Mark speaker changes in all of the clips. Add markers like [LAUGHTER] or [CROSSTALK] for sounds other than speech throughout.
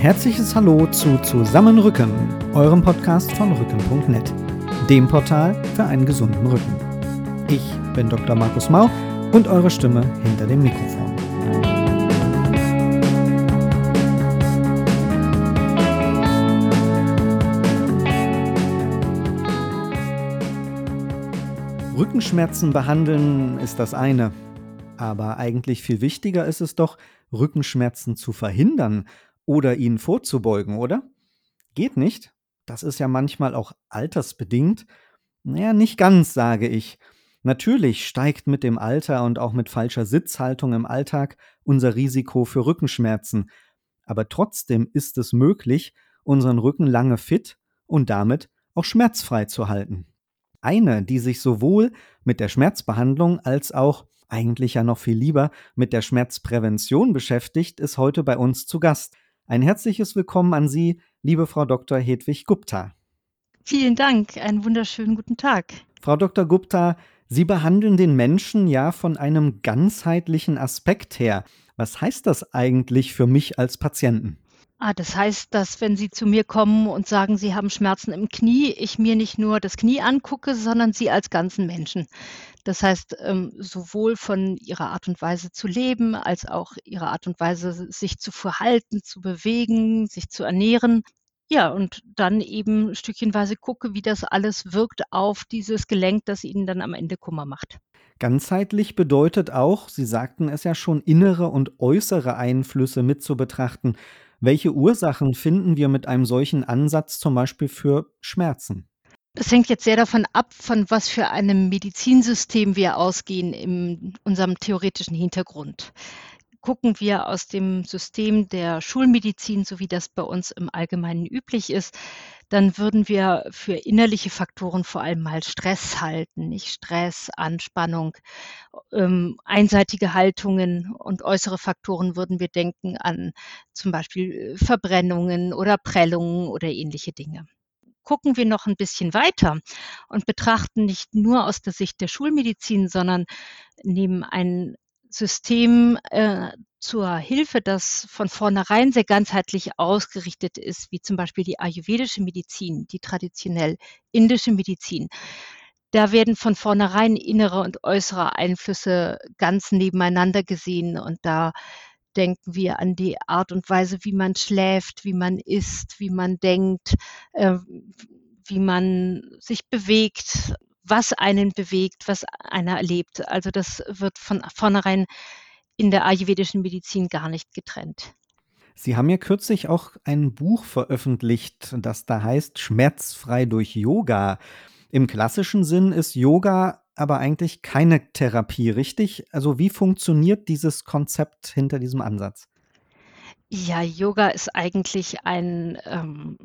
Speaker 1: herzliches Hallo zu Zusammenrücken, eurem Podcast von Rücken.net, dem Portal für einen gesunden Rücken. Ich bin Dr. Markus Mau und eure Stimme hinter dem Mikrofon. Rückenschmerzen behandeln ist das eine, aber eigentlich viel wichtiger ist es doch, Rückenschmerzen zu verhindern oder ihnen vorzubeugen, oder? Geht nicht. Das ist ja manchmal auch altersbedingt. Naja, nicht ganz, sage ich. Natürlich steigt mit dem Alter und auch mit falscher Sitzhaltung im Alltag unser Risiko für Rückenschmerzen. Aber trotzdem ist es möglich, unseren Rücken lange fit und damit auch schmerzfrei zu halten. Eine, die sich sowohl mit der Schmerzbehandlung als auch eigentlich ja noch viel lieber mit der Schmerzprävention beschäftigt, ist heute bei uns zu Gast. Ein herzliches Willkommen an Sie, liebe Frau Dr. Hedwig Gupta.
Speaker 2: Vielen Dank, einen wunderschönen guten Tag.
Speaker 1: Frau Dr. Gupta, Sie behandeln den Menschen ja von einem ganzheitlichen Aspekt her. Was heißt das eigentlich für mich als Patienten?
Speaker 2: Ah, das heißt, dass wenn Sie zu mir kommen und sagen, Sie haben Schmerzen im Knie, ich mir nicht nur das Knie angucke, sondern Sie als ganzen Menschen. Das heißt, ähm, sowohl von ihrer Art und Weise zu leben, als auch ihrer Art und Weise, sich zu verhalten, zu bewegen, sich zu ernähren. Ja, und dann eben stückchenweise gucke, wie das alles wirkt auf dieses Gelenk, das ihnen dann am Ende Kummer macht.
Speaker 1: Ganzheitlich bedeutet auch, Sie sagten es ja schon, innere und äußere Einflüsse mit zu betrachten. Welche Ursachen finden wir mit einem solchen Ansatz zum Beispiel für Schmerzen?
Speaker 2: Es hängt jetzt sehr davon ab, von was für einem Medizinsystem wir ausgehen in unserem theoretischen Hintergrund. Gucken wir aus dem System der Schulmedizin, so wie das bei uns im Allgemeinen üblich ist, dann würden wir für innerliche Faktoren vor allem mal Stress halten, nicht? Stress, Anspannung, ähm, einseitige Haltungen und äußere Faktoren würden wir denken an zum Beispiel Verbrennungen oder Prellungen oder ähnliche Dinge. Gucken wir noch ein bisschen weiter und betrachten nicht nur aus der Sicht der Schulmedizin, sondern nehmen ein System äh, zur Hilfe, das von vornherein sehr ganzheitlich ausgerichtet ist, wie zum Beispiel die ayurvedische Medizin, die traditionell indische Medizin. Da werden von vornherein innere und äußere Einflüsse ganz nebeneinander gesehen und da denken wir an die Art und Weise, wie man schläft, wie man isst, wie man denkt, äh, wie man sich bewegt, was einen bewegt, was einer erlebt. Also das wird von vornherein in der ayurvedischen Medizin gar nicht getrennt.
Speaker 1: Sie haben ja kürzlich auch ein Buch veröffentlicht, das da heißt Schmerzfrei durch Yoga. Im klassischen Sinn ist Yoga aber eigentlich keine Therapie, richtig? Also wie funktioniert dieses Konzept hinter diesem Ansatz?
Speaker 2: Ja, Yoga ist eigentlich ein, ähm,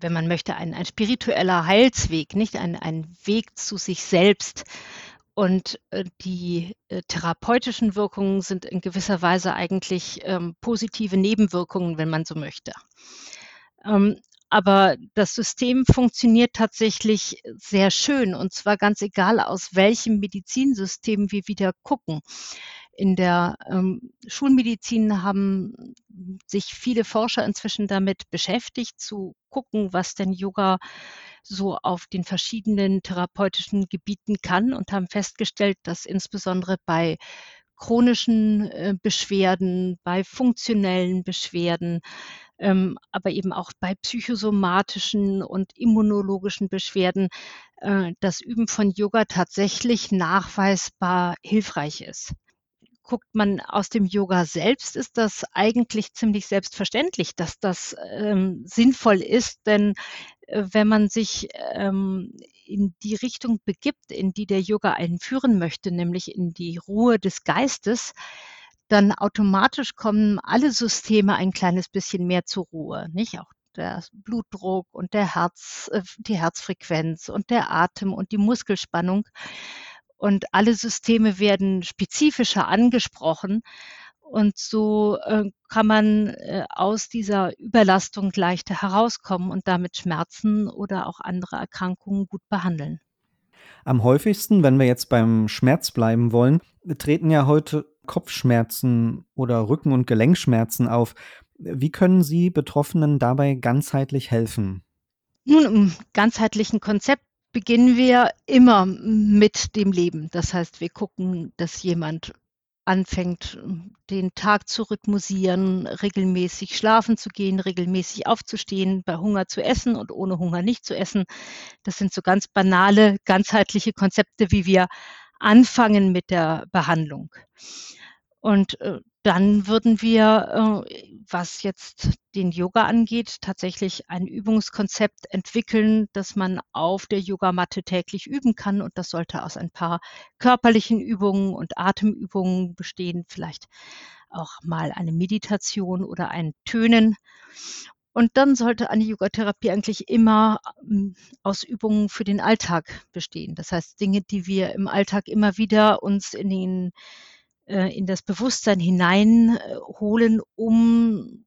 Speaker 2: wenn man möchte, ein, ein spiritueller Heilsweg, nicht ein, ein Weg zu sich selbst. Und äh, die äh, therapeutischen Wirkungen sind in gewisser Weise eigentlich ähm, positive Nebenwirkungen, wenn man so möchte. Ähm, aber das System funktioniert tatsächlich sehr schön und zwar ganz egal, aus welchem Medizinsystem wir wieder gucken. In der ähm, Schulmedizin haben sich viele Forscher inzwischen damit beschäftigt, zu gucken, was denn Yoga so auf den verschiedenen therapeutischen Gebieten kann und haben festgestellt, dass insbesondere bei chronischen äh, Beschwerden, bei funktionellen Beschwerden, ähm, aber eben auch bei psychosomatischen und immunologischen Beschwerden äh, das Üben von Yoga tatsächlich nachweisbar hilfreich ist. Guckt man aus dem Yoga selbst, ist das eigentlich ziemlich selbstverständlich, dass das ähm, sinnvoll ist, denn äh, wenn man sich ähm, in die Richtung begibt, in die der Yoga einen führen möchte, nämlich in die Ruhe des Geistes, dann automatisch kommen alle Systeme ein kleines bisschen mehr zur Ruhe, nicht? Auch der Blutdruck und der Herz, äh, die Herzfrequenz und der Atem und die Muskelspannung. Und alle Systeme werden spezifischer angesprochen. Und so äh, kann man äh, aus dieser Überlastung leichter herauskommen und damit Schmerzen oder auch andere Erkrankungen gut behandeln.
Speaker 1: Am häufigsten, wenn wir jetzt beim Schmerz bleiben wollen, treten ja heute Kopfschmerzen oder Rücken- und Gelenkschmerzen auf. Wie können Sie Betroffenen dabei ganzheitlich helfen?
Speaker 2: Nun, im ganzheitlichen Konzept beginnen wir immer mit dem Leben. Das heißt, wir gucken, dass jemand anfängt, den Tag zu rhythmisieren, regelmäßig schlafen zu gehen, regelmäßig aufzustehen, bei Hunger zu essen und ohne Hunger nicht zu essen. Das sind so ganz banale, ganzheitliche Konzepte, wie wir anfangen mit der Behandlung. Und äh, dann würden wir, äh, was jetzt den Yoga angeht, tatsächlich ein Übungskonzept entwickeln, das man auf der Yogamatte täglich üben kann. Und das sollte aus ein paar körperlichen Übungen und Atemübungen bestehen, vielleicht auch mal eine Meditation oder ein Tönen. Und dann sollte eine Yogatherapie eigentlich immer ähm, aus Übungen für den Alltag bestehen. Das heißt, Dinge, die wir im Alltag immer wieder uns in den in das Bewusstsein hineinholen, um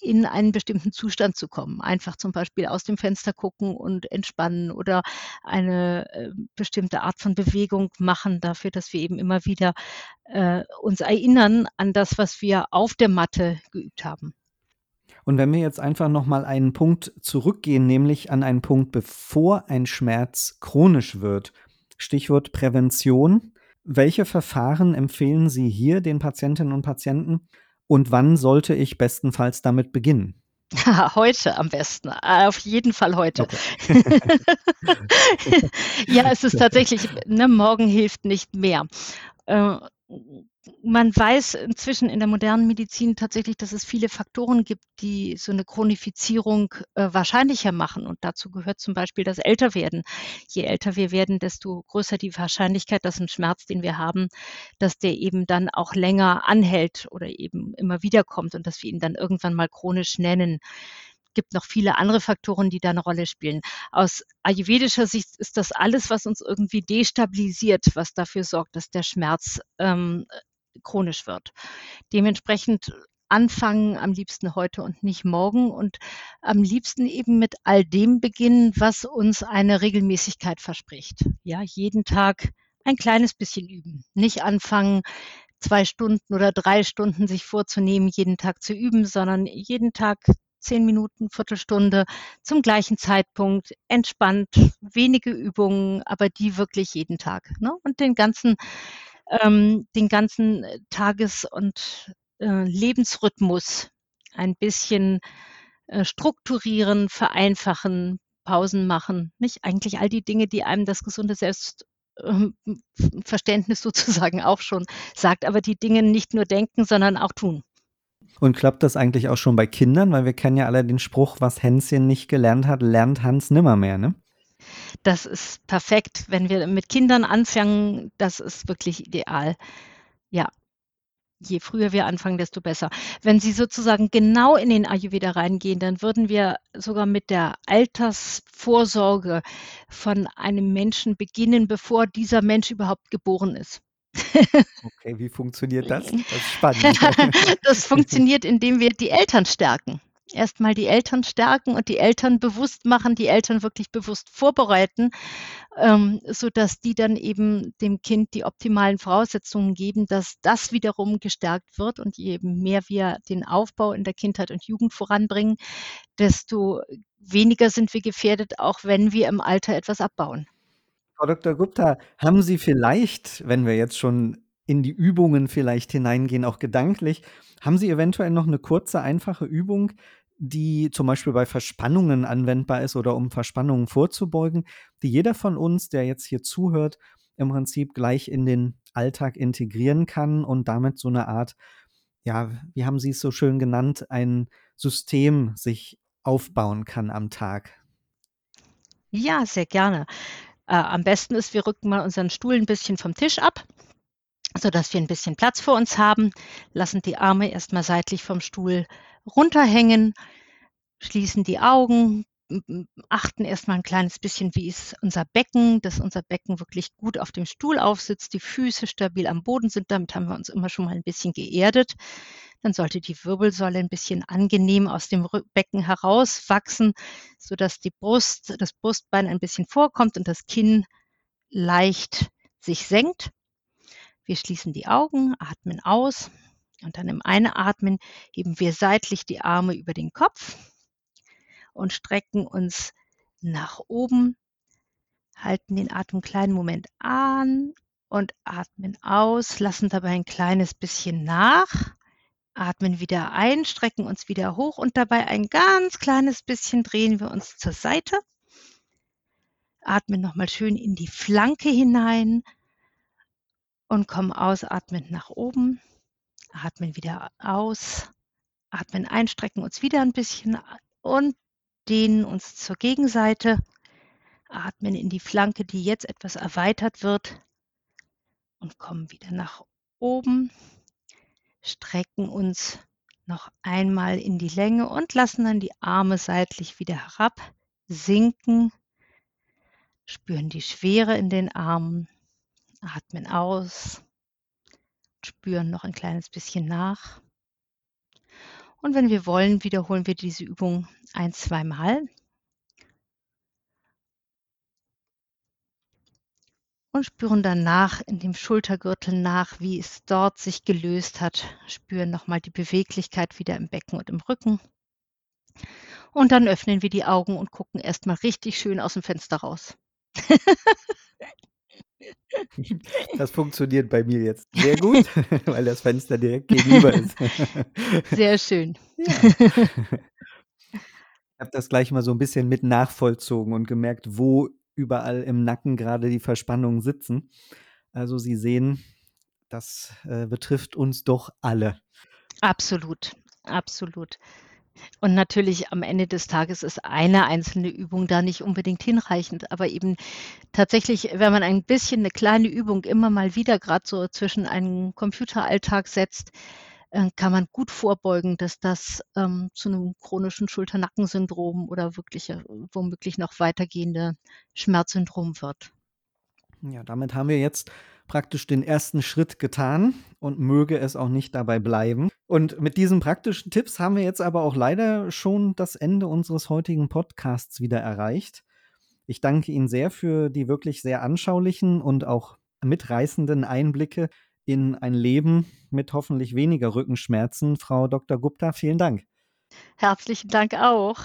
Speaker 2: in einen bestimmten Zustand zu kommen. Einfach zum Beispiel aus dem Fenster gucken und entspannen oder eine äh, bestimmte Art von Bewegung machen dafür, dass wir eben immer wieder äh, uns erinnern an das, was wir auf der Matte geübt haben.
Speaker 1: Und wenn wir jetzt einfach noch mal einen Punkt zurückgehen, nämlich an einen Punkt, bevor ein Schmerz chronisch wird, Stichwort Prävention, welche Verfahren empfehlen Sie hier den Patientinnen und Patienten und wann sollte ich bestenfalls damit beginnen? [LAUGHS]
Speaker 2: Heute am besten. Auf jeden Fall heute. Okay. [LAUGHS] ja, es ist [LAUGHS] tatsächlich, ne, morgen hilft nicht mehr. Man weiß inzwischen in der modernen Medizin tatsächlich, dass es viele Faktoren gibt, die so eine Chronifizierung äh, wahrscheinlicher machen. Und dazu gehört zum Beispiel das Älterwerden. Je älter wir werden, desto größer die Wahrscheinlichkeit, dass ein Schmerz, den wir haben, dass der eben dann auch länger anhält oder eben immer wieder kommt und dass wir ihn dann irgendwann mal chronisch nennen gibt noch viele andere Faktoren, die da eine Rolle spielen. Aus ayurvedischer Sicht ist das alles, was uns irgendwie destabilisiert, was dafür sorgt, dass der Schmerz ähm, chronisch wird. Dementsprechend anfangen am liebsten heute und nicht morgen und am liebsten eben mit all dem beginnen, was uns eine Regelmäßigkeit verspricht. Ja, jeden Tag ein kleines bisschen üben. Nicht anfangen, zwei Stunden oder drei Stunden sich vorzunehmen, jeden Tag zu üben, sondern jeden Tag zehn Minuten, Viertelstunde zum gleichen Zeitpunkt, entspannt, wenige Übungen, aber die wirklich jeden Tag. Ne? Und den ganzen ähm, den ganzen äh, Tages- und äh, Lebensrhythmus ein bisschen äh, strukturieren, vereinfachen, Pausen machen. Nicht eigentlich all die Dinge, die einem das gesunde Selbstverständnis [LAUGHS] sozusagen auch schon sagt, aber die Dinge nicht nur denken, sondern auch tun.
Speaker 1: Und klappt das eigentlich auch schon bei Kindern? Weil wir kennen ja alle den Spruch, was Hänschen nicht gelernt hat, lernt Hans nimmermehr, ne?
Speaker 2: Das ist perfekt, wenn wir mit Kindern anfangen, das ist wirklich ideal. Ja. Je früher wir anfangen, desto besser. Wenn Sie sozusagen genau in den Ayurveda reingehen, dann würden wir sogar mit der Altersvorsorge von einem Menschen beginnen, bevor dieser Mensch überhaupt geboren ist.
Speaker 1: Okay, wie funktioniert das? [LAUGHS] Das ist spannend. [LAUGHS]
Speaker 2: Das [LAUGHS] funktioniert, indem wir die Eltern stärken erstmal die Eltern stärken und die Eltern bewusst machen, die Eltern wirklich bewusst vorbereiten, ähm, so dass die dann eben dem Kind die optimalen Voraussetzungen geben, dass das wiederum gestärkt wird und je mehr wir den Aufbau in der Kindheit und Jugend voranbringen, desto weniger sind wir gefährdet, auch wenn wir im Alter etwas abbauen.
Speaker 1: Frau Dr. Gupta, haben Sie vielleicht, wenn wir jetzt schon in die Übungen vielleicht hineingehen, auch gedanklich, haben Sie eventuell noch eine kurze, einfache Übung, die zum Beispiel bei Verspannungen anwendbar ist oder um Verspannungen vorzubeugen, die jeder von uns, der jetzt hier zuhört, im Prinzip gleich in den Alltag integrieren kann und damit so eine Art, ja, wie haben Sie es so schön genannt, ein System sich aufbauen kann am Tag?
Speaker 2: Ja, sehr gerne. Äh, am besten ist, wir rücken mal unseren Stuhl ein bisschen vom Tisch ab, sodass wir ein bisschen Platz vor uns haben, lassen die Arme erstmal seitlich vom Stuhl runterhängen, schließen die Augen, achten erstmal ein kleines bisschen, wie ist unser Becken, dass unser Becken wirklich gut auf dem Stuhl aufsitzt, die Füße stabil am Boden sind. Damit haben wir uns immer schon mal ein bisschen geerdet. Dann sollte die Wirbelsäule ein bisschen angenehm aus dem Becken herauswachsen, sodass die Brust, das Brustbein ein bisschen vorkommt und das Kinn leicht sich senkt. Wir schließen die Augen, atmen aus Und dann im Einatmen heben wir seitlich die Arme über den Kopf und strecken uns nach oben, halten den Atem einen kleinen Moment an und atmen aus, lassen dabei ein kleines bisschen nach, atmen wieder ein, strecken uns wieder hoch und dabei ein ganz kleines bisschen drehen wir uns zur Seite. Atmen nochmal schön in die Flanke hinein und kommen ausatmend nach oben. Atmen wieder aus, atmen ein, strecken uns wieder ein bisschen und dehnen uns zur Gegenseite. Atmen in die Flanke, die jetzt etwas erweitert wird und kommen wieder nach oben, strecken uns noch einmal in die Länge und lassen dann die Arme seitlich wieder herab sinken, spüren die Schwere in den Armen, atmen aus, spüren noch ein kleines bisschen nach. Und wenn wir wollen, wiederholen wir diese Übung ein, zweimal. und spüren danach in dem Schultergürtel nach, wie es dort sich gelöst hat. Spüren nochmal die Beweglichkeit wieder im Becken und im Rücken. Und dann öffnen wir die Augen und gucken erstmal richtig schön aus dem Fenster raus. [LAUGHS]
Speaker 1: Das funktioniert bei mir jetzt sehr gut, [LAUGHS] weil das Fenster direkt gegenüber ist.
Speaker 2: Sehr schön. Ja. [LAUGHS]
Speaker 1: Ich habe das gleich mal so ein bisschen mit nachvollzogen und gemerkt, wo überall im Nacken gerade die Verspannungen sitzen. Also Sie sehen, das äh, betrifft uns doch alle.
Speaker 2: Absolut, absolut. Und natürlich am Ende des Tages ist eine einzelne Übung da nicht unbedingt hinreichend, aber eben tatsächlich, wenn man ein bisschen eine kleine Übung immer mal wieder gerade so zwischen einen Computeralltag setzt, äh, kann man gut vorbeugen, dass das ähm, zu einem chronischen Schulter-Nacken-Syndrom oder wirklich womöglich noch weitergehende Schmerzsyndrom wird.
Speaker 1: Ja, damit haben wir jetzt praktisch den ersten Schritt getan und möge es auch nicht dabei bleiben. Und mit diesen praktischen Tipps haben wir jetzt aber auch leider schon das Ende unseres heutigen Podcasts wieder erreicht. Ich danke Ihnen sehr für die wirklich sehr anschaulichen und auch mitreißenden Einblicke in ein Leben mit hoffentlich weniger Rückenschmerzen. Frau Dr. Gupta, vielen Dank.
Speaker 2: Herzlichen Dank auch.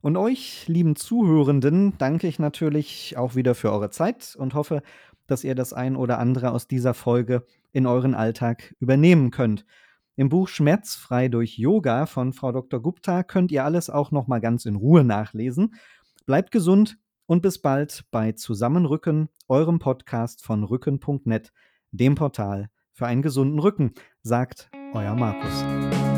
Speaker 1: Und euch, lieben Zuhörenden, danke ich natürlich auch wieder für eure Zeit und hoffe, dass ihr das ein oder andere aus dieser Folge in euren Alltag übernehmen könnt. Im Buch Schmerzfrei durch Yoga von Frau Dr. Gupta könnt ihr alles auch noch mal ganz in Ruhe nachlesen. Bleibt gesund und bis bald bei Zusammenrücken, eurem Podcast von rücken.net, dem Portal für einen gesunden Rücken, sagt euer Markus.